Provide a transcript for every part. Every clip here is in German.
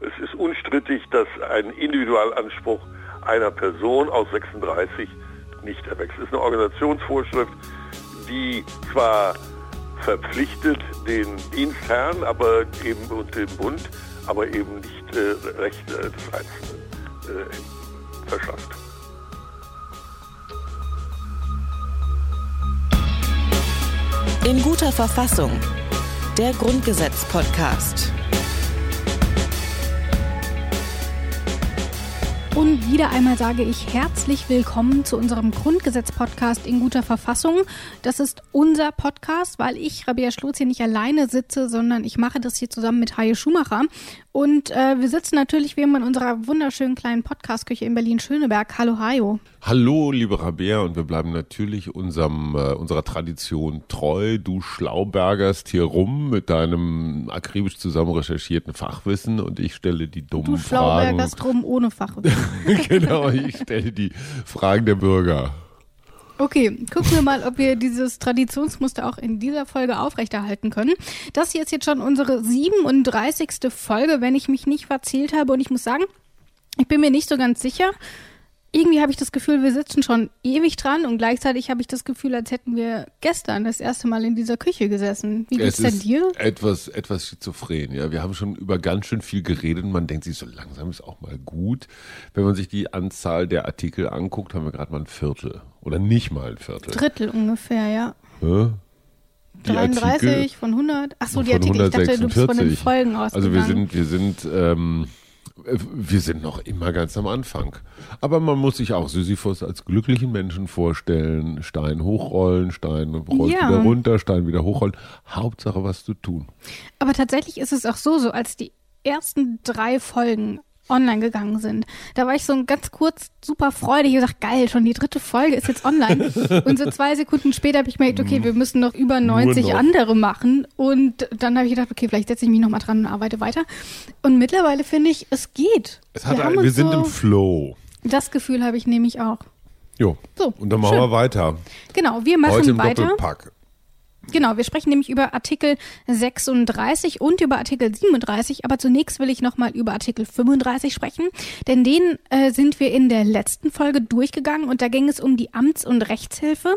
Es ist unstrittig, dass ein Individualanspruch einer Person aus 36 nicht erwächst. Es ist eine Organisationsvorschrift, die zwar verpflichtet den Dienstherrn aber eben und den Bund, aber eben nicht äh, Rechte des Einzelnen äh, verschafft. In guter Verfassung. Der Grundgesetz-Podcast. Und wieder einmal sage ich herzlich willkommen zu unserem Grundgesetz-Podcast in guter Verfassung. Das ist unser Podcast, weil ich, Rabia Schlotz, hier nicht alleine sitze, sondern ich mache das hier zusammen mit Haie Schumacher. Und äh, wir sitzen natürlich wie immer in unserer wunderschönen kleinen Podcast-Küche in Berlin-Schöneberg. Hallo Hajo. Hallo, liebe Rabea, und wir bleiben natürlich unserem, äh, unserer Tradition treu. Du schlaubergerst hier rum mit deinem akribisch zusammen recherchierten Fachwissen und ich stelle die dummen du Fragen. Du schlaubergerst rum ohne Fachwissen. genau, ich stelle die Fragen der Bürger. Okay, gucken wir mal, ob wir dieses Traditionsmuster auch in dieser Folge aufrechterhalten können. Das hier ist jetzt schon unsere 37. Folge, wenn ich mich nicht verzählt habe. Und ich muss sagen, ich bin mir nicht so ganz sicher, irgendwie habe ich das Gefühl, wir sitzen schon ewig dran und gleichzeitig habe ich das Gefühl, als hätten wir gestern das erste Mal in dieser Küche gesessen. Wie geht's denn dir? Etwas, etwas schizophren, ja. Wir haben schon über ganz schön viel geredet und man denkt sich, so langsam ist auch mal gut. Wenn man sich die Anzahl der Artikel anguckt, haben wir gerade mal ein Viertel. Oder nicht mal ein Viertel. Drittel ungefähr, ja. ja? 33 Artikel, von 100. Achso, die Artikel, 146. ich dachte, du bist von den Folgen ausgegangen. Also wir sind, wir sind, ähm, wir sind noch immer ganz am Anfang. Aber man muss sich auch Sisyphus als glücklichen Menschen vorstellen. Stein hochrollen, Stein rollt ja. wieder runter, Stein wieder hochrollen. Hauptsache was zu tun. Aber tatsächlich ist es auch so, so als die ersten drei Folgen online gegangen sind. Da war ich so ganz kurz super freudig und gesagt, geil, schon die dritte Folge ist jetzt online. und so zwei Sekunden später habe ich gemerkt, okay, wir müssen noch über 90 noch. andere machen. Und dann habe ich gedacht, okay, vielleicht setze ich mich nochmal dran und arbeite weiter. Und mittlerweile finde ich, es geht. Es hat wir, ein, wir sind so, im Flow. Das Gefühl habe ich nämlich auch. Jo. So, und dann machen schön. wir weiter. Genau, wir machen Heute im weiter. Doppelpack. Genau, wir sprechen nämlich über Artikel 36 und über Artikel 37, aber zunächst will ich nochmal über Artikel 35 sprechen, denn den äh, sind wir in der letzten Folge durchgegangen und da ging es um die Amts- und Rechtshilfe.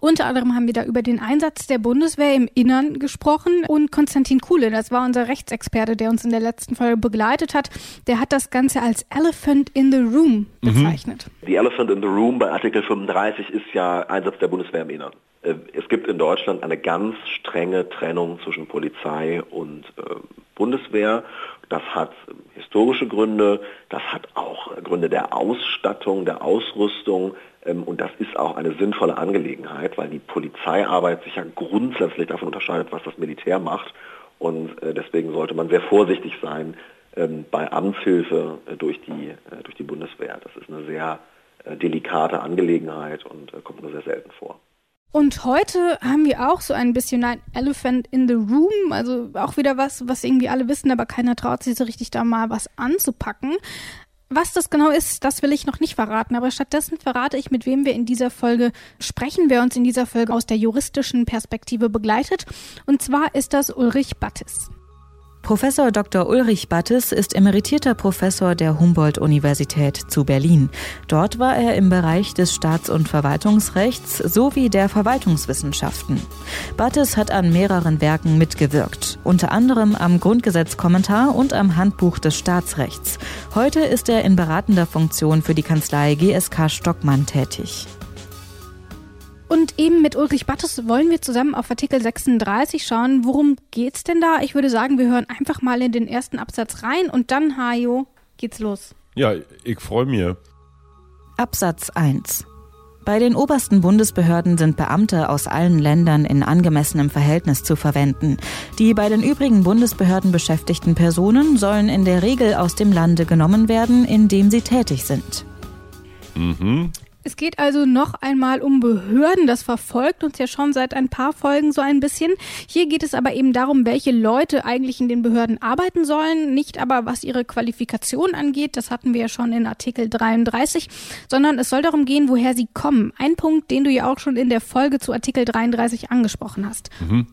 Unter anderem haben wir da über den Einsatz der Bundeswehr im Innern gesprochen und Konstantin Kuhle, das war unser Rechtsexperte, der uns in der letzten Folge begleitet hat, der hat das Ganze als Elephant in the Room mhm. bezeichnet. Mhm. Die Elephant in the Room bei Artikel 35 ist ja Einsatz der Bundeswehr im Innern. Äh, es gibt in Deutschland eine ganz strenge Trennung zwischen Polizei und äh, Bundeswehr. Das hat historische Gründe, das hat auch Gründe der Ausstattung, der Ausrüstung ähm, und das ist auch eine sinnvolle Angelegenheit, weil die Polizeiarbeit sich ja grundsätzlich davon unterscheidet, was das Militär macht und äh, deswegen sollte man sehr vorsichtig sein ähm, bei Amtshilfe äh, durch, die, äh, durch die Bundeswehr. Das ist eine sehr äh, delikate Angelegenheit und äh, kommt nur sehr selten vor. Und heute haben wir auch so ein bisschen ein Elephant in the Room, also auch wieder was, was irgendwie alle wissen, aber keiner traut sich so richtig da mal was anzupacken. Was das genau ist, das will ich noch nicht verraten, aber stattdessen verrate ich, mit wem wir in dieser Folge sprechen, wer uns in dieser Folge aus der juristischen Perspektive begleitet. Und zwar ist das Ulrich Battis. Professor Dr. Ulrich Battes ist emeritierter Professor der Humboldt-Universität zu Berlin. Dort war er im Bereich des Staats- und Verwaltungsrechts sowie der Verwaltungswissenschaften. Battes hat an mehreren Werken mitgewirkt, unter anderem am Grundgesetzkommentar und am Handbuch des Staatsrechts. Heute ist er in beratender Funktion für die Kanzlei GSK Stockmann tätig. Und eben mit Ulrich Battes wollen wir zusammen auf Artikel 36 schauen. Worum geht's denn da? Ich würde sagen, wir hören einfach mal in den ersten Absatz rein und dann, Hajo, geht's los. Ja, ich freue mich. Absatz 1. Bei den obersten Bundesbehörden sind Beamte aus allen Ländern in angemessenem Verhältnis zu verwenden. Die bei den übrigen Bundesbehörden beschäftigten Personen sollen in der Regel aus dem Lande genommen werden, in dem sie tätig sind. Mhm. Es geht also noch einmal um Behörden. Das verfolgt uns ja schon seit ein paar Folgen so ein bisschen. Hier geht es aber eben darum, welche Leute eigentlich in den Behörden arbeiten sollen. Nicht aber, was ihre Qualifikation angeht. Das hatten wir ja schon in Artikel 33. Sondern es soll darum gehen, woher sie kommen. Ein Punkt, den du ja auch schon in der Folge zu Artikel 33 angesprochen hast. Mhm.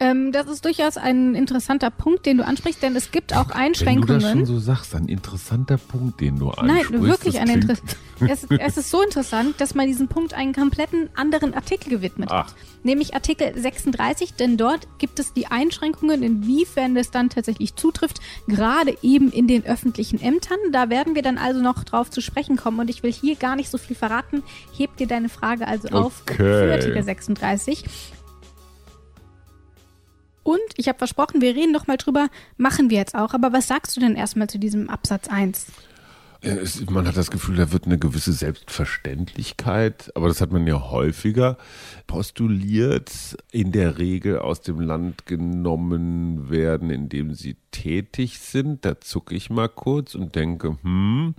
Ähm, das ist durchaus ein interessanter Punkt, den du ansprichst, denn es gibt auch Einschränkungen. Wenn du das schon so sagst, ein interessanter Punkt, den du ansprichst. Nein, wirklich ein interessanter. Es, es, ist so interessant, dass man diesen Punkt einen kompletten anderen Artikel gewidmet Ach. hat. Nämlich Artikel 36, denn dort gibt es die Einschränkungen, inwiefern es dann tatsächlich zutrifft, gerade eben in den öffentlichen Ämtern. Da werden wir dann also noch drauf zu sprechen kommen und ich will hier gar nicht so viel verraten. Heb dir deine Frage also auf okay. für Artikel 36. Und ich habe versprochen, wir reden noch mal drüber, machen wir jetzt auch. Aber was sagst du denn erstmal zu diesem Absatz 1? Es, man hat das Gefühl, da wird eine gewisse Selbstverständlichkeit, aber das hat man ja häufiger postuliert, in der Regel aus dem Land genommen werden, in dem sie tätig sind. Da zucke ich mal kurz und denke, hm,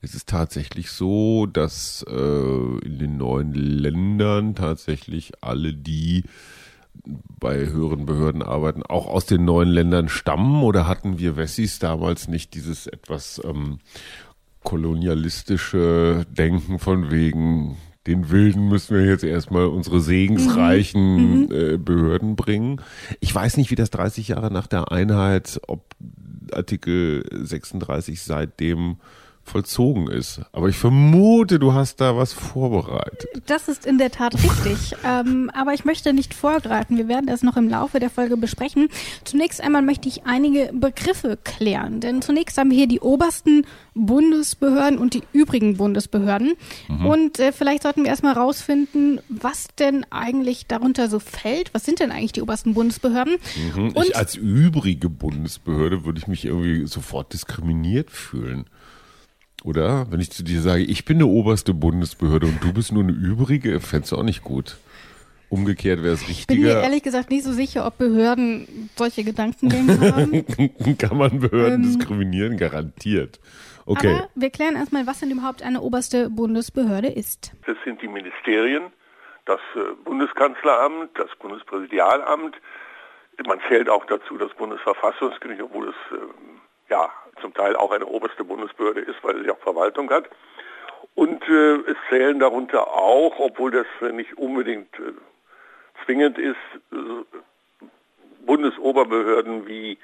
es ist tatsächlich so, dass äh, in den neuen Ländern tatsächlich alle die bei höheren Behörden arbeiten, auch aus den neuen Ländern stammen? Oder hatten wir Wessis damals nicht dieses etwas ähm, kolonialistische Denken von wegen, den Wilden müssen wir jetzt erstmal unsere segensreichen mhm. mhm. äh, Behörden bringen. Ich weiß nicht, wie das 30 Jahre nach der Einheit, ob Artikel 36 seitdem vollzogen ist. Aber ich vermute, du hast da was vorbereitet. Das ist in der Tat richtig. ähm, aber ich möchte nicht vorgreifen. Wir werden das noch im Laufe der Folge besprechen. Zunächst einmal möchte ich einige Begriffe klären. Denn zunächst haben wir hier die obersten Bundesbehörden und die übrigen Bundesbehörden. Mhm. Und äh, vielleicht sollten wir erstmal rausfinden, was denn eigentlich darunter so fällt. Was sind denn eigentlich die obersten Bundesbehörden? Mhm. Und ich als übrige Bundesbehörde würde ich mich irgendwie sofort diskriminiert fühlen. Oder? Wenn ich zu dir sage, ich bin eine oberste Bundesbehörde und du bist nur eine übrige, fändest du auch nicht gut. Umgekehrt wäre es richtiger. Ich bin mir ehrlich gesagt nicht so sicher, ob Behörden solche Gedankengänge haben. Kann man Behörden ähm, diskriminieren? Garantiert. Okay. Aber wir klären erstmal, was denn überhaupt eine oberste Bundesbehörde ist. Das sind die Ministerien, das äh, Bundeskanzleramt, das Bundespräsidialamt. Man zählt auch dazu das Bundesverfassungsgericht, obwohl es ähm, ja zum Teil auch eine oberste Bundesbehörde ist, weil sie auch Verwaltung hat. Und äh, es zählen darunter auch, obwohl das nicht unbedingt äh, zwingend ist, äh, Bundesoberbehörden wie,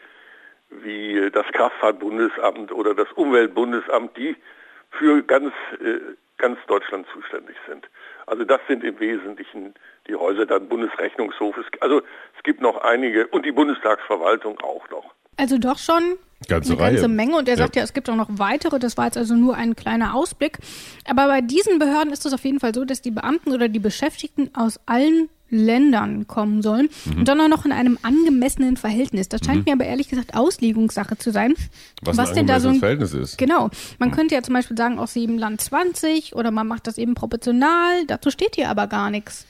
wie das Kraftfahrtbundesamt oder das Umweltbundesamt, die für ganz, äh, ganz Deutschland zuständig sind. Also das sind im Wesentlichen die Häuser, dann Bundesrechnungshof. Also es gibt noch einige und die Bundestagsverwaltung auch noch. Also doch schon ganze eine Reihe. ganze Menge. Und er sagt ja. ja, es gibt auch noch weitere. Das war jetzt also nur ein kleiner Ausblick. Aber bei diesen Behörden ist es auf jeden Fall so, dass die Beamten oder die Beschäftigten aus allen Ländern kommen sollen mhm. und dann auch noch in einem angemessenen Verhältnis. Das scheint mhm. mir aber ehrlich gesagt Auslegungssache zu sein. Was, was denn da so ein Verhältnis ist. Genau. Man mhm. könnte ja zum Beispiel sagen, aus jedem Land 20 oder man macht das eben proportional. Dazu steht hier aber gar nichts.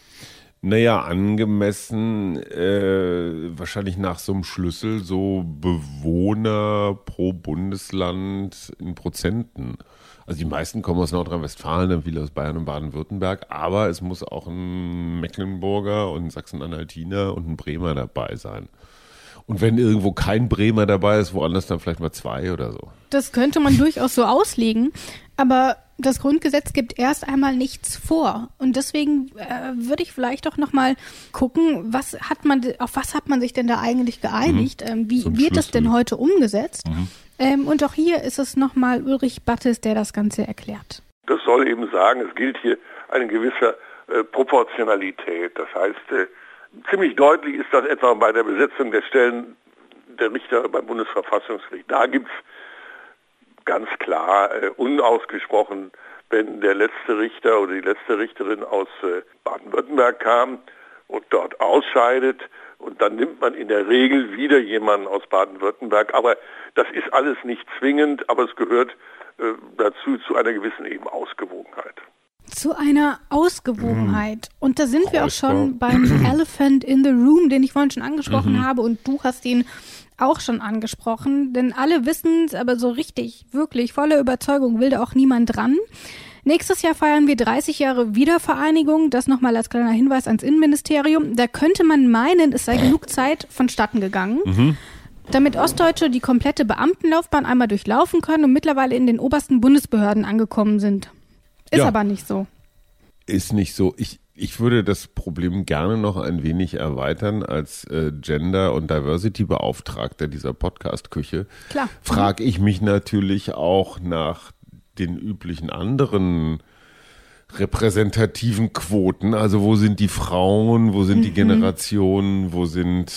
Naja, angemessen, äh, wahrscheinlich nach so einem Schlüssel, so Bewohner pro Bundesland in Prozenten. Also die meisten kommen aus Nordrhein-Westfalen, dann viele aus Bayern und Baden-Württemberg, aber es muss auch ein Mecklenburger und ein Sachsen-Anhaltiner und ein Bremer dabei sein. Und wenn irgendwo kein Bremer dabei ist, woanders dann vielleicht mal zwei oder so. Das könnte man durchaus so auslegen, aber das Grundgesetz gibt erst einmal nichts vor. Und deswegen äh, würde ich vielleicht doch nochmal gucken, was hat man, auf was hat man sich denn da eigentlich geeinigt? Mhm. Ähm, wie so wird das denn heute umgesetzt? Mhm. Ähm, und auch hier ist es nochmal Ulrich Battes, der das Ganze erklärt. Das soll eben sagen, es gilt hier eine gewisse äh, Proportionalität. Das heißt, äh, ziemlich deutlich ist das etwa bei der Besetzung der Stellen der Richter beim Bundesverfassungsgericht. Da gibt es ganz klar äh, unausgesprochen, wenn der letzte Richter oder die letzte Richterin aus äh, Baden-Württemberg kam und dort ausscheidet und dann nimmt man in der Regel wieder jemanden aus Baden-Württemberg. Aber das ist alles nicht zwingend, aber es gehört äh, dazu zu einer gewissen eben Ausgewogenheit. Zu einer Ausgewogenheit. Mhm. Und da sind wir auch schon beim Elephant in the Room, den ich vorhin schon angesprochen mhm. habe. Und du hast ihn auch schon angesprochen, denn alle wissen es, aber so richtig, wirklich, voller Überzeugung will da auch niemand dran. Nächstes Jahr feiern wir 30 Jahre Wiedervereinigung. Das nochmal als kleiner Hinweis ans Innenministerium. Da könnte man meinen, es sei genug Zeit vonstatten gegangen. Mhm. Damit Ostdeutsche die komplette Beamtenlaufbahn einmal durchlaufen können und mittlerweile in den obersten Bundesbehörden angekommen sind. Ist ja. aber nicht so. Ist nicht so. Ich, ich würde das Problem gerne noch ein wenig erweitern als äh, Gender- und Diversity-Beauftragter dieser Podcast-Küche. Klar. Frage ich mich natürlich auch nach den üblichen anderen repräsentativen Quoten. Also wo sind die Frauen, wo sind mhm. die Generationen, wo sind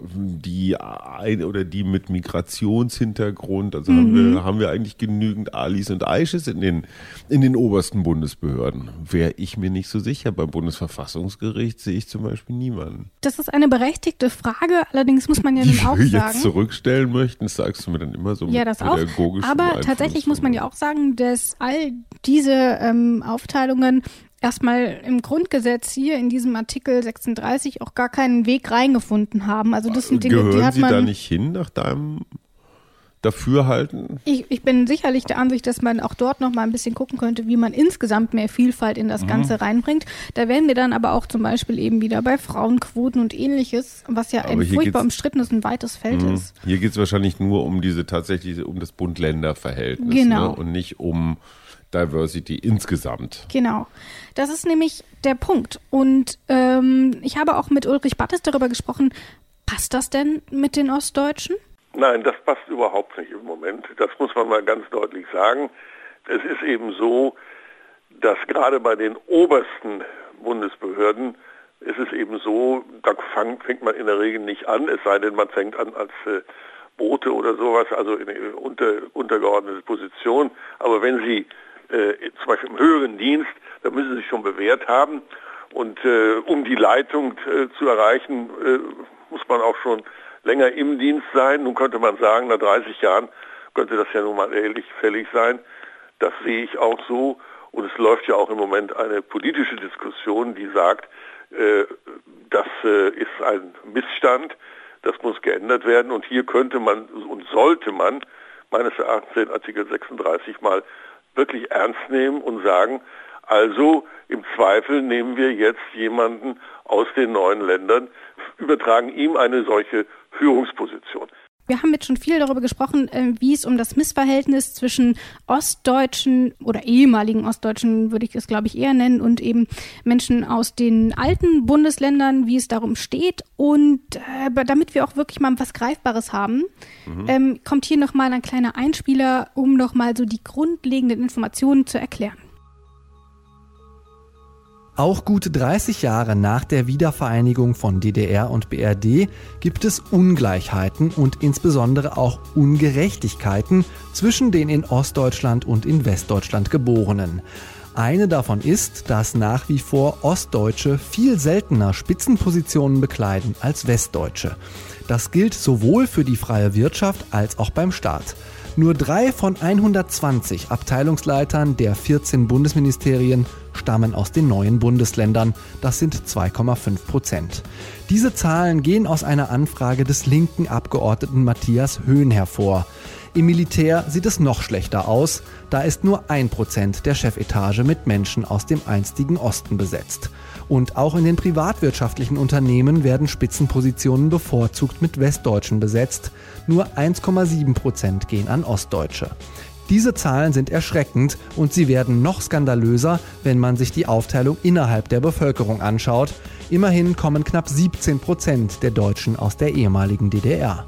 die ein oder die mit Migrationshintergrund? Also mhm. haben, wir, mhm. haben wir eigentlich genügend Alis und Aisches in den, in den obersten Bundesbehörden? Wäre ich mir nicht so sicher. Beim Bundesverfassungsgericht sehe ich zum Beispiel niemanden. Das ist eine berechtigte Frage, allerdings muss man ja die nun auch sagen. jetzt zurückstellen möchten, sagst du mir dann immer so ja, das auch. Aber tatsächlich muss man ja auch sagen, dass all diese ähm, Aufteilungen Verfassungen erstmal im Grundgesetz hier in diesem Artikel 36 auch gar keinen Weg reingefunden haben. Also das sind Dinge, Gehören die hat Sie man. da nicht hin nach deinem Dafürhalten? Ich, ich bin sicherlich der Ansicht, dass man auch dort noch mal ein bisschen gucken könnte, wie man insgesamt mehr Vielfalt in das mhm. Ganze reinbringt. Da wären wir dann aber auch zum Beispiel eben wieder bei Frauenquoten und ähnliches, was ja aber ein furchtbar umstrittenes und weites Feld mh. ist. Hier geht es wahrscheinlich nur um diese tatsächlich um das Bund-Länder-Verhältnis genau. ne? und nicht um Diversity insgesamt. Genau. Das ist nämlich der Punkt. Und ähm, ich habe auch mit Ulrich Battes darüber gesprochen, passt das denn mit den Ostdeutschen? Nein, das passt überhaupt nicht im Moment. Das muss man mal ganz deutlich sagen. Es ist eben so, dass gerade bei den obersten Bundesbehörden ist es eben so, da fängt man in der Regel nicht an, es sei denn, man fängt an als äh, Bote oder sowas, also in eine unter, untergeordnete Position. Aber wenn Sie äh, zum Beispiel im höheren Dienst, da müssen sie sich schon bewährt haben. Und äh, um die Leitung äh, zu erreichen, äh, muss man auch schon länger im Dienst sein. Nun könnte man sagen, nach 30 Jahren könnte das ja nun mal ehrlich fällig sein. Das sehe ich auch so. Und es läuft ja auch im Moment eine politische Diskussion, die sagt, äh, das äh, ist ein Missstand, das muss geändert werden. Und hier könnte man und sollte man meines Erachtens den Artikel 36 mal wirklich ernst nehmen und sagen, also im Zweifel nehmen wir jetzt jemanden aus den neuen Ländern, übertragen ihm eine solche Führungsposition. Wir haben jetzt schon viel darüber gesprochen, äh, wie es um das Missverhältnis zwischen Ostdeutschen oder ehemaligen Ostdeutschen, würde ich es glaube ich eher nennen, und eben Menschen aus den alten Bundesländern, wie es darum steht. Und äh, damit wir auch wirklich mal was Greifbares haben, mhm. ähm, kommt hier nochmal ein kleiner Einspieler, um nochmal so die grundlegenden Informationen zu erklären. Auch gut 30 Jahre nach der Wiedervereinigung von DDR und BRD gibt es Ungleichheiten und insbesondere auch Ungerechtigkeiten zwischen den in Ostdeutschland und in Westdeutschland Geborenen. Eine davon ist, dass nach wie vor Ostdeutsche viel seltener Spitzenpositionen bekleiden als Westdeutsche. Das gilt sowohl für die freie Wirtschaft als auch beim Staat. Nur drei von 120 Abteilungsleitern der 14 Bundesministerien stammen aus den neuen Bundesländern. Das sind 2,5 Prozent. Diese Zahlen gehen aus einer Anfrage des linken Abgeordneten Matthias Höhn hervor. Im Militär sieht es noch schlechter aus. Da ist nur ein Prozent der Chefetage mit Menschen aus dem einstigen Osten besetzt. Und auch in den privatwirtschaftlichen Unternehmen werden Spitzenpositionen bevorzugt mit Westdeutschen besetzt. Nur 1,7 Prozent gehen an Ostdeutsche. Diese Zahlen sind erschreckend und sie werden noch skandalöser, wenn man sich die Aufteilung innerhalb der Bevölkerung anschaut. Immerhin kommen knapp 17 Prozent der Deutschen aus der ehemaligen DDR.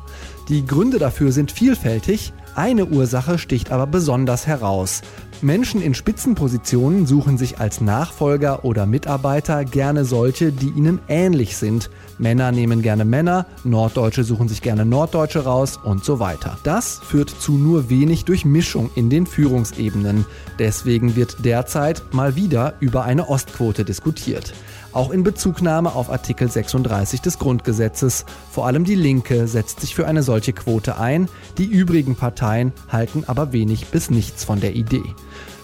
Die Gründe dafür sind vielfältig, eine Ursache sticht aber besonders heraus. Menschen in Spitzenpositionen suchen sich als Nachfolger oder Mitarbeiter gerne solche, die ihnen ähnlich sind. Männer nehmen gerne Männer, Norddeutsche suchen sich gerne Norddeutsche raus und so weiter. Das führt zu nur wenig Durchmischung in den Führungsebenen. Deswegen wird derzeit mal wieder über eine Ostquote diskutiert. Auch in Bezugnahme auf Artikel 36 des Grundgesetzes. Vor allem die Linke setzt sich für eine solche Quote ein, die übrigen Parteien halten aber wenig bis nichts von der Idee.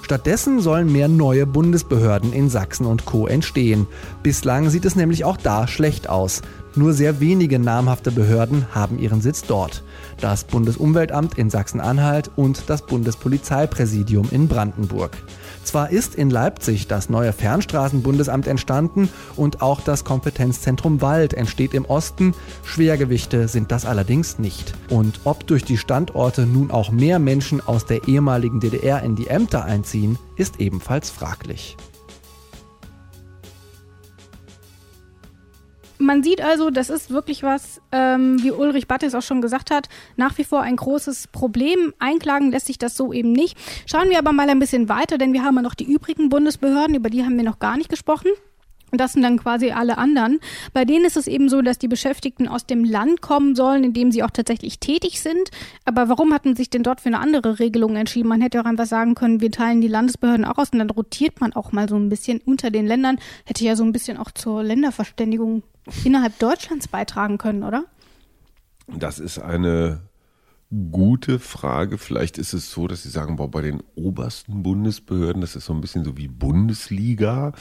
Stattdessen sollen mehr neue Bundesbehörden in Sachsen und Co. entstehen. Bislang sieht es nämlich auch da schlecht aus. Nur sehr wenige namhafte Behörden haben ihren Sitz dort. Das Bundesumweltamt in Sachsen-Anhalt und das Bundespolizeipräsidium in Brandenburg. Zwar ist in Leipzig das neue Fernstraßenbundesamt entstanden und auch das Kompetenzzentrum Wald entsteht im Osten, Schwergewichte sind das allerdings nicht. Und ob durch die Standorte nun auch mehr Menschen aus der ehemaligen DDR in die Ämter einziehen, ist ebenfalls fraglich. Man sieht also, das ist wirklich was, ähm, wie Ulrich Battes auch schon gesagt hat, nach wie vor ein großes Problem. Einklagen lässt sich das so eben nicht. Schauen wir aber mal ein bisschen weiter, denn wir haben ja noch die übrigen Bundesbehörden, über die haben wir noch gar nicht gesprochen. Und das sind dann quasi alle anderen. Bei denen ist es eben so, dass die Beschäftigten aus dem Land kommen sollen, in dem sie auch tatsächlich tätig sind. Aber warum hat man sich denn dort für eine andere Regelung entschieden? Man hätte auch einfach sagen können, wir teilen die Landesbehörden auch aus und dann rotiert man auch mal so ein bisschen unter den Ländern. Hätte ja so ein bisschen auch zur Länderverständigung innerhalb Deutschlands beitragen können, oder? Das ist eine gute Frage. Vielleicht ist es so, dass Sie sagen, boah, bei den obersten Bundesbehörden, das ist so ein bisschen so wie Bundesliga.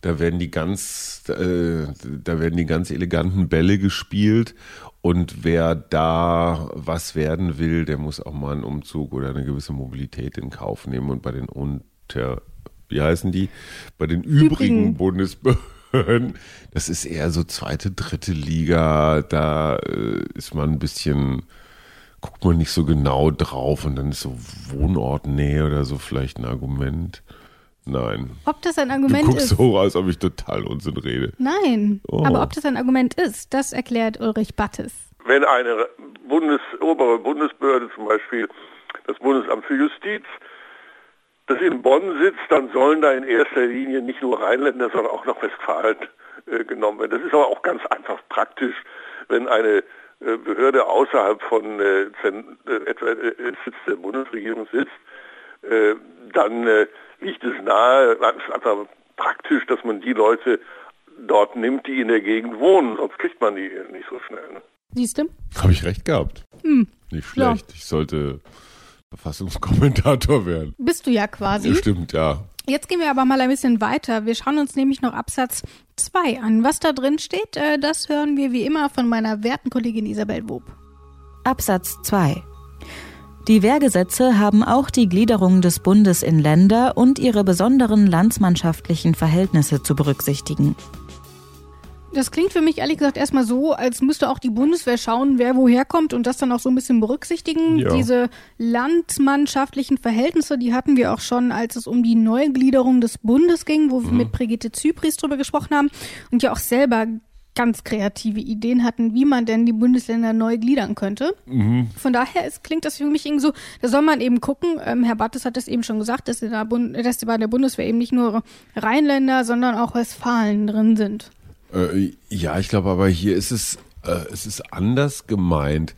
Da werden die ganz, äh, da werden die ganz eleganten Bälle gespielt. Und wer da was werden will, der muss auch mal einen Umzug oder eine gewisse Mobilität in Kauf nehmen. Und bei den unter, wie heißen die? Bei den übrigen, übrigen. Bundesbehörden, das ist eher so zweite, dritte Liga. Da äh, ist man ein bisschen guckt man nicht so genau drauf und dann ist so Wohnortnähe oder so vielleicht ein Argument. Nein. Ob das ein Argument ist? du guckst ist? so, als ob ich total Unsinn rede. Nein. Oh. Aber ob das ein Argument ist, das erklärt Ulrich Battes. Wenn eine Bundes obere Bundesbehörde, zum Beispiel das Bundesamt für Justiz, das in Bonn sitzt, dann sollen da in erster Linie nicht nur Rheinländer, sondern auch noch Westfalen äh, genommen werden. Das ist aber auch ganz einfach praktisch, wenn eine äh, Behörde außerhalb von äh, äh etwa äh, Sitz der Bundesregierung sitzt, äh, dann äh, liegt es nahe, es ist einfach praktisch, dass man die Leute dort nimmt, die in der Gegend wohnen, sonst kriegt man die nicht so schnell. Ne? Siehst du? Habe ich recht gehabt. Hm. Nicht schlecht. Ja. Ich sollte Verfassungskommentator werden. Bist du ja quasi. Ja, stimmt, ja. Jetzt gehen wir aber mal ein bisschen weiter. Wir schauen uns nämlich noch Absatz 2 an. Was da drin steht, äh, das hören wir wie immer von meiner werten Kollegin Isabel Wob. Absatz 2 die Wehrgesetze haben auch die Gliederung des Bundes in Länder und ihre besonderen landsmannschaftlichen Verhältnisse zu berücksichtigen. Das klingt für mich ehrlich gesagt erstmal so, als müsste auch die Bundeswehr schauen, wer woher kommt und das dann auch so ein bisschen berücksichtigen. Ja. Diese landsmannschaftlichen Verhältnisse, die hatten wir auch schon, als es um die Neugliederung des Bundes ging, wo wir mhm. mit Brigitte Zypris drüber gesprochen haben und ja auch selber ganz kreative Ideen hatten, wie man denn die Bundesländer neu gliedern könnte. Mhm. Von daher ist, klingt das für mich irgendwie so, da soll man eben gucken, ähm, Herr Battes hat es eben schon gesagt, dass, da Bund, dass bei der Bundeswehr eben nicht nur Rheinländer, sondern auch Westfalen drin sind. Äh, ja, ich glaube aber hier ist es, äh, es ist anders gemeint,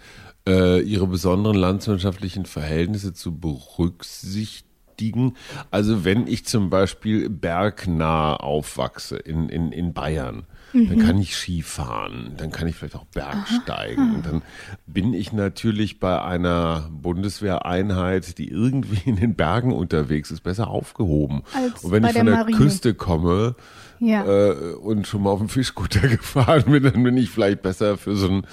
äh, ihre besonderen landswirtschaftlichen Verhältnisse zu berücksichtigen. Also wenn ich zum Beispiel bergnah aufwachse in, in, in Bayern, mhm. dann kann ich Ski fahren, dann kann ich vielleicht auch Bergsteigen. Und dann bin ich natürlich bei einer Bundeswehreinheit, die irgendwie in den Bergen unterwegs ist, besser aufgehoben. Als und wenn ich von der, der Küste komme, ja. äh, und schon mal auf dem Fischkutter gefahren bin, dann bin ich vielleicht besser für so ein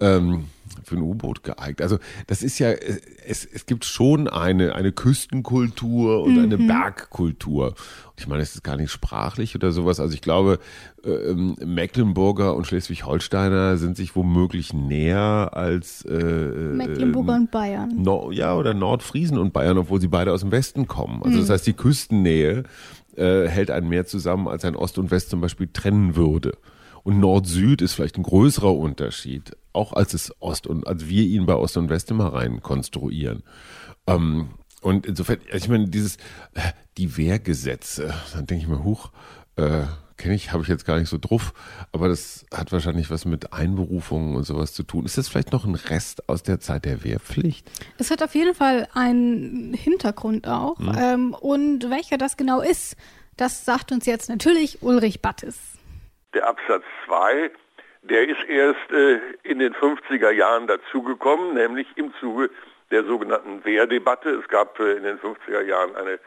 ähm, für ein U-Boot geeignet. Also das ist ja, es, es gibt schon eine, eine Küstenkultur und mhm. eine Bergkultur. Und ich meine, es ist gar nicht sprachlich oder sowas. Also ich glaube, äh, Mecklenburger und Schleswig-Holsteiner sind sich womöglich näher als äh, Mecklenburger äh, und Bayern. No, ja, oder Nordfriesen und Bayern, obwohl sie beide aus dem Westen kommen. Also mhm. das heißt, die Küstennähe äh, hält einen mehr zusammen, als ein Ost und West zum Beispiel trennen würde. Und Nord-Süd ist vielleicht ein größerer Unterschied, auch als es Ost und als wir ihn bei Ost und West immer rein konstruieren. Ähm, und insofern, ich meine, dieses äh, die Wehrgesetze, dann denke ich mir, huch, äh, kenne ich, habe ich jetzt gar nicht so drauf, aber das hat wahrscheinlich was mit Einberufungen und sowas zu tun. Ist das vielleicht noch ein Rest aus der Zeit der Wehrpflicht? Es hat auf jeden Fall einen Hintergrund auch. Hm. Ähm, und welcher das genau ist, das sagt uns jetzt natürlich Ulrich Battes. Der Absatz 2, der ist erst äh, in den 50er Jahren dazugekommen, nämlich im Zuge der sogenannten Wehrdebatte. Es gab äh, in den 50er Jahren eine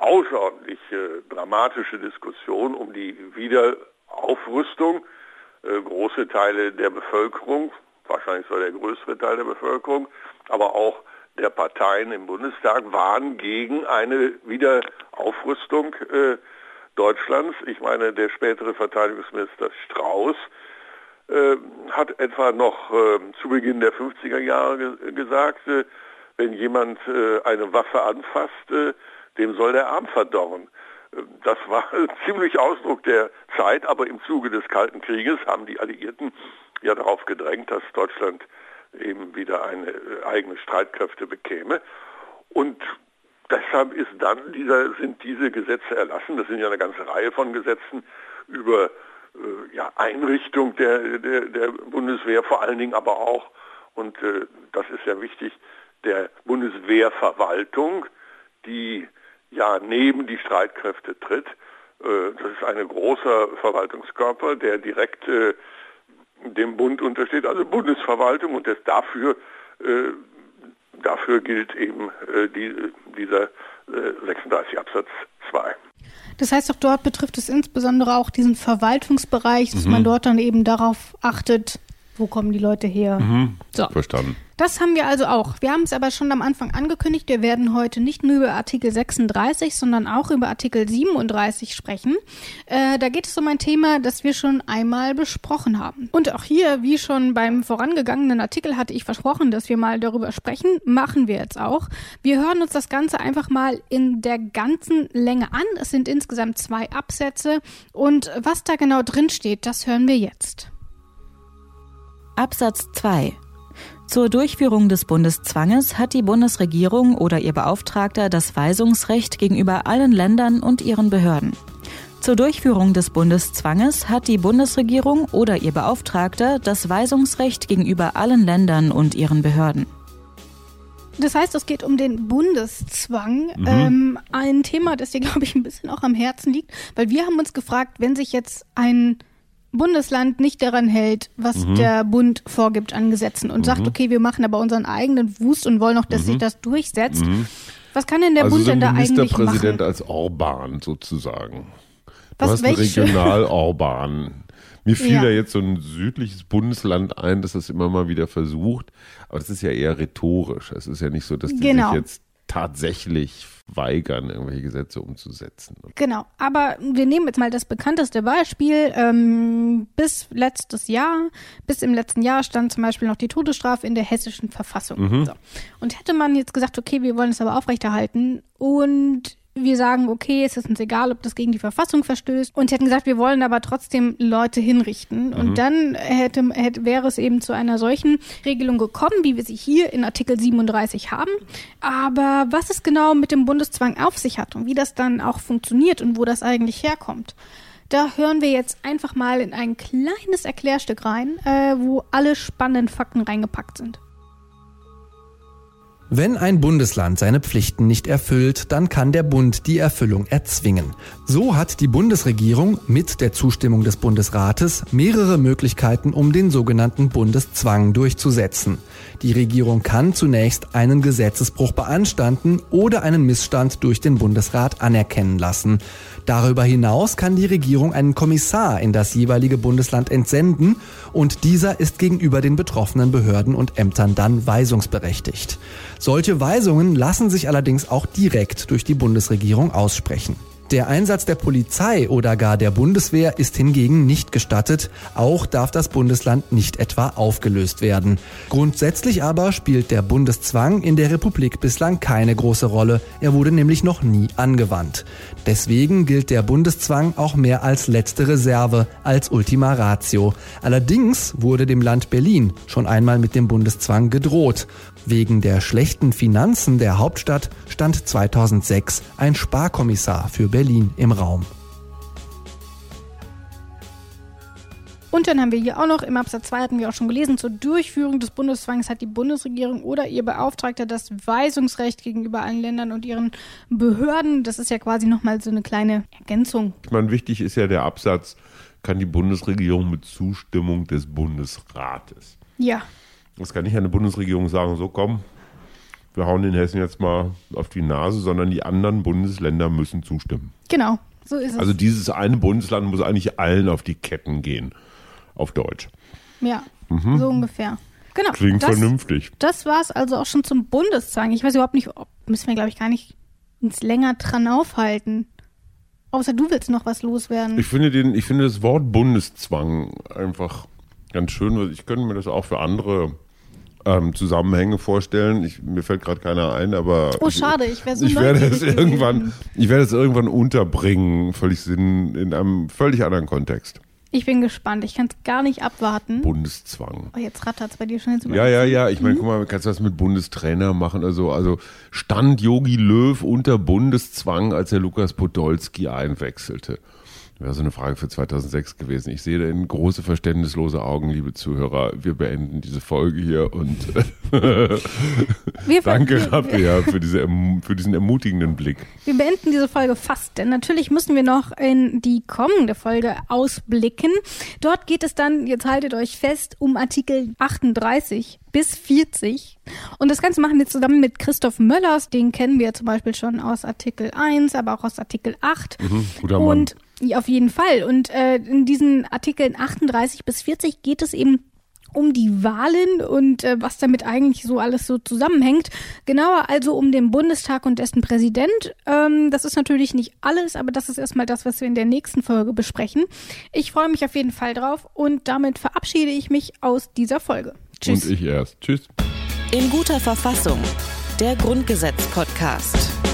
außerordentlich äh, dramatische Diskussion um die Wiederaufrüstung. Äh, große Teile der Bevölkerung, wahrscheinlich sogar der größere Teil der Bevölkerung, aber auch der Parteien im Bundestag waren gegen eine Wiederaufrüstung äh, Deutschlands. Ich meine, der spätere Verteidigungsminister Strauß äh, hat etwa noch äh, zu Beginn der 50er Jahre ge gesagt, äh, wenn jemand äh, eine Waffe anfasst, dem soll der Arm verdorren. Das war ziemlich Ausdruck der Zeit, aber im Zuge des Kalten Krieges haben die Alliierten ja darauf gedrängt, dass Deutschland eben wieder eine äh, eigene Streitkräfte bekäme. Und deshalb ist dann dieser, sind diese Gesetze erlassen, das sind ja eine ganze Reihe von Gesetzen über äh, ja, Einrichtung der, der, der Bundeswehr, vor allen Dingen aber auch, und äh, das ist ja wichtig, der Bundeswehrverwaltung, die ja neben die Streitkräfte tritt. Äh, das ist ein großer Verwaltungskörper, der direkt äh, dem Bund untersteht, also Bundesverwaltung und das dafür, äh, dafür gilt eben die, dieser 36 Absatz 2. Das heißt auch dort betrifft es insbesondere auch diesen Verwaltungsbereich, dass mhm. man dort dann eben darauf achtet, wo kommen die Leute her. Mhm. So. Verstanden. Das haben wir also auch. Wir haben es aber schon am Anfang angekündigt. Wir werden heute nicht nur über Artikel 36, sondern auch über Artikel 37 sprechen. Äh, da geht es um ein Thema, das wir schon einmal besprochen haben. Und auch hier, wie schon beim vorangegangenen Artikel, hatte ich versprochen, dass wir mal darüber sprechen. Machen wir jetzt auch. Wir hören uns das Ganze einfach mal in der ganzen Länge an. Es sind insgesamt zwei Absätze. Und was da genau drin steht, das hören wir jetzt. Absatz 2 zur Durchführung des Bundeszwanges hat die Bundesregierung oder ihr Beauftragter das Weisungsrecht gegenüber allen Ländern und ihren Behörden. Zur Durchführung des Bundeszwanges hat die Bundesregierung oder ihr Beauftragter das Weisungsrecht gegenüber allen Ländern und ihren Behörden. Das heißt, es geht um den Bundeszwang. Mhm. Ähm, ein Thema, das dir, glaube ich, ein bisschen auch am Herzen liegt, weil wir haben uns gefragt, wenn sich jetzt ein Bundesland nicht daran hält, was mhm. der Bund vorgibt an Gesetzen und mhm. sagt, okay, wir machen aber unseren eigenen Wust und wollen auch, dass mhm. sich das durchsetzt. Mhm. Was kann denn der also Bund so denn da eigentlich machen? Ministerpräsident als Orban sozusagen. Du was, hast ein Regional-Orban. Mir fiel ja. da jetzt so ein südliches Bundesland ein, das das immer mal wieder versucht. Aber das ist ja eher rhetorisch. Es ist ja nicht so, dass die genau. sich jetzt tatsächlich weigern, irgendwelche Gesetze umzusetzen. Genau, aber wir nehmen jetzt mal das bekannteste Beispiel. Ähm, bis letztes Jahr, bis im letzten Jahr stand zum Beispiel noch die Todesstrafe in der hessischen Verfassung. Mhm. So. Und hätte man jetzt gesagt, okay, wir wollen es aber aufrechterhalten und wir sagen, okay, es ist uns egal, ob das gegen die Verfassung verstößt. Und sie hätten gesagt, wir wollen aber trotzdem Leute hinrichten. Mhm. Und dann hätte, hätte, wäre es eben zu einer solchen Regelung gekommen, wie wir sie hier in Artikel 37 haben. Aber was es genau mit dem Bundeszwang auf sich hat und wie das dann auch funktioniert und wo das eigentlich herkommt, da hören wir jetzt einfach mal in ein kleines Erklärstück rein, äh, wo alle spannenden Fakten reingepackt sind. Wenn ein Bundesland seine Pflichten nicht erfüllt, dann kann der Bund die Erfüllung erzwingen. So hat die Bundesregierung mit der Zustimmung des Bundesrates mehrere Möglichkeiten, um den sogenannten Bundeszwang durchzusetzen. Die Regierung kann zunächst einen Gesetzesbruch beanstanden oder einen Missstand durch den Bundesrat anerkennen lassen. Darüber hinaus kann die Regierung einen Kommissar in das jeweilige Bundesland entsenden und dieser ist gegenüber den betroffenen Behörden und Ämtern dann weisungsberechtigt. Solche Weisungen lassen sich allerdings auch direkt durch die Bundesregierung aussprechen. Der Einsatz der Polizei oder gar der Bundeswehr ist hingegen nicht gestattet, auch darf das Bundesland nicht etwa aufgelöst werden. Grundsätzlich aber spielt der Bundeszwang in der Republik bislang keine große Rolle, er wurde nämlich noch nie angewandt. Deswegen gilt der Bundeszwang auch mehr als letzte Reserve, als Ultima Ratio. Allerdings wurde dem Land Berlin schon einmal mit dem Bundeszwang gedroht. Wegen der schlechten Finanzen der Hauptstadt stand 2006 ein Sparkommissar für Berlin im Raum. Und dann haben wir hier auch noch, im Absatz 2 hatten wir auch schon gelesen, zur Durchführung des Bundeszwangs hat die Bundesregierung oder ihr Beauftragter das Weisungsrecht gegenüber allen Ländern und ihren Behörden. Das ist ja quasi nochmal so eine kleine Ergänzung. Ich meine, wichtig ist ja der Absatz, kann die Bundesregierung mit Zustimmung des Bundesrates. Ja. Das kann nicht eine Bundesregierung sagen, so komm, wir hauen den Hessen jetzt mal auf die Nase, sondern die anderen Bundesländer müssen zustimmen. Genau, so ist es. Also dieses eine Bundesland muss eigentlich allen auf die Ketten gehen, auf Deutsch. Ja, mhm. so ungefähr. Genau. Klingt das, vernünftig. Das war es also auch schon zum Bundeszwang. Ich weiß überhaupt nicht, ob, müssen wir, glaube ich, gar nicht uns länger dran aufhalten. Außer du willst noch was loswerden. Ich finde, den, ich finde das Wort Bundeszwang einfach ganz schön. Ich könnte mir das auch für andere ähm, Zusammenhänge vorstellen. Ich, mir fällt gerade keiner ein, aber oh schade, ich, so ich werde es irgendwann, ich werde es irgendwann unterbringen, völlig Sinn in einem völlig anderen Kontext. Ich bin gespannt. Ich kann es gar nicht abwarten. Bundeszwang. Oh, jetzt rattert es bei dir schon jetzt Ja, ja, ja. Ich meine, mhm. guck mal, kannst du das mit Bundestrainer machen? Also, also stand Yogi Löw unter Bundeszwang, als er Lukas Podolski einwechselte. Wäre so eine Frage für 2006 gewesen. Ich sehe da in große verständnislose Augen, liebe Zuhörer. Wir beenden diese Folge hier und danke, Rabia, für, diese, für diesen ermutigenden Blick. Wir beenden diese Folge fast, denn natürlich müssen wir noch in die kommende Folge ausblicken. Dort geht es dann, jetzt haltet euch fest, um Artikel 38 bis 40. Und das Ganze machen wir zusammen mit Christoph Möllers. Den kennen wir zum Beispiel schon aus Artikel 1, aber auch aus Artikel 8. Mhm, guter Mann. Und ja, auf jeden Fall. Und äh, in diesen Artikeln 38 bis 40 geht es eben um die Wahlen und äh, was damit eigentlich so alles so zusammenhängt. Genauer also um den Bundestag und dessen Präsident. Ähm, das ist natürlich nicht alles, aber das ist erstmal das, was wir in der nächsten Folge besprechen. Ich freue mich auf jeden Fall drauf und damit verabschiede ich mich aus dieser Folge. Tschüss. Und ich erst. Tschüss. In guter Verfassung. Der Grundgesetz-Podcast.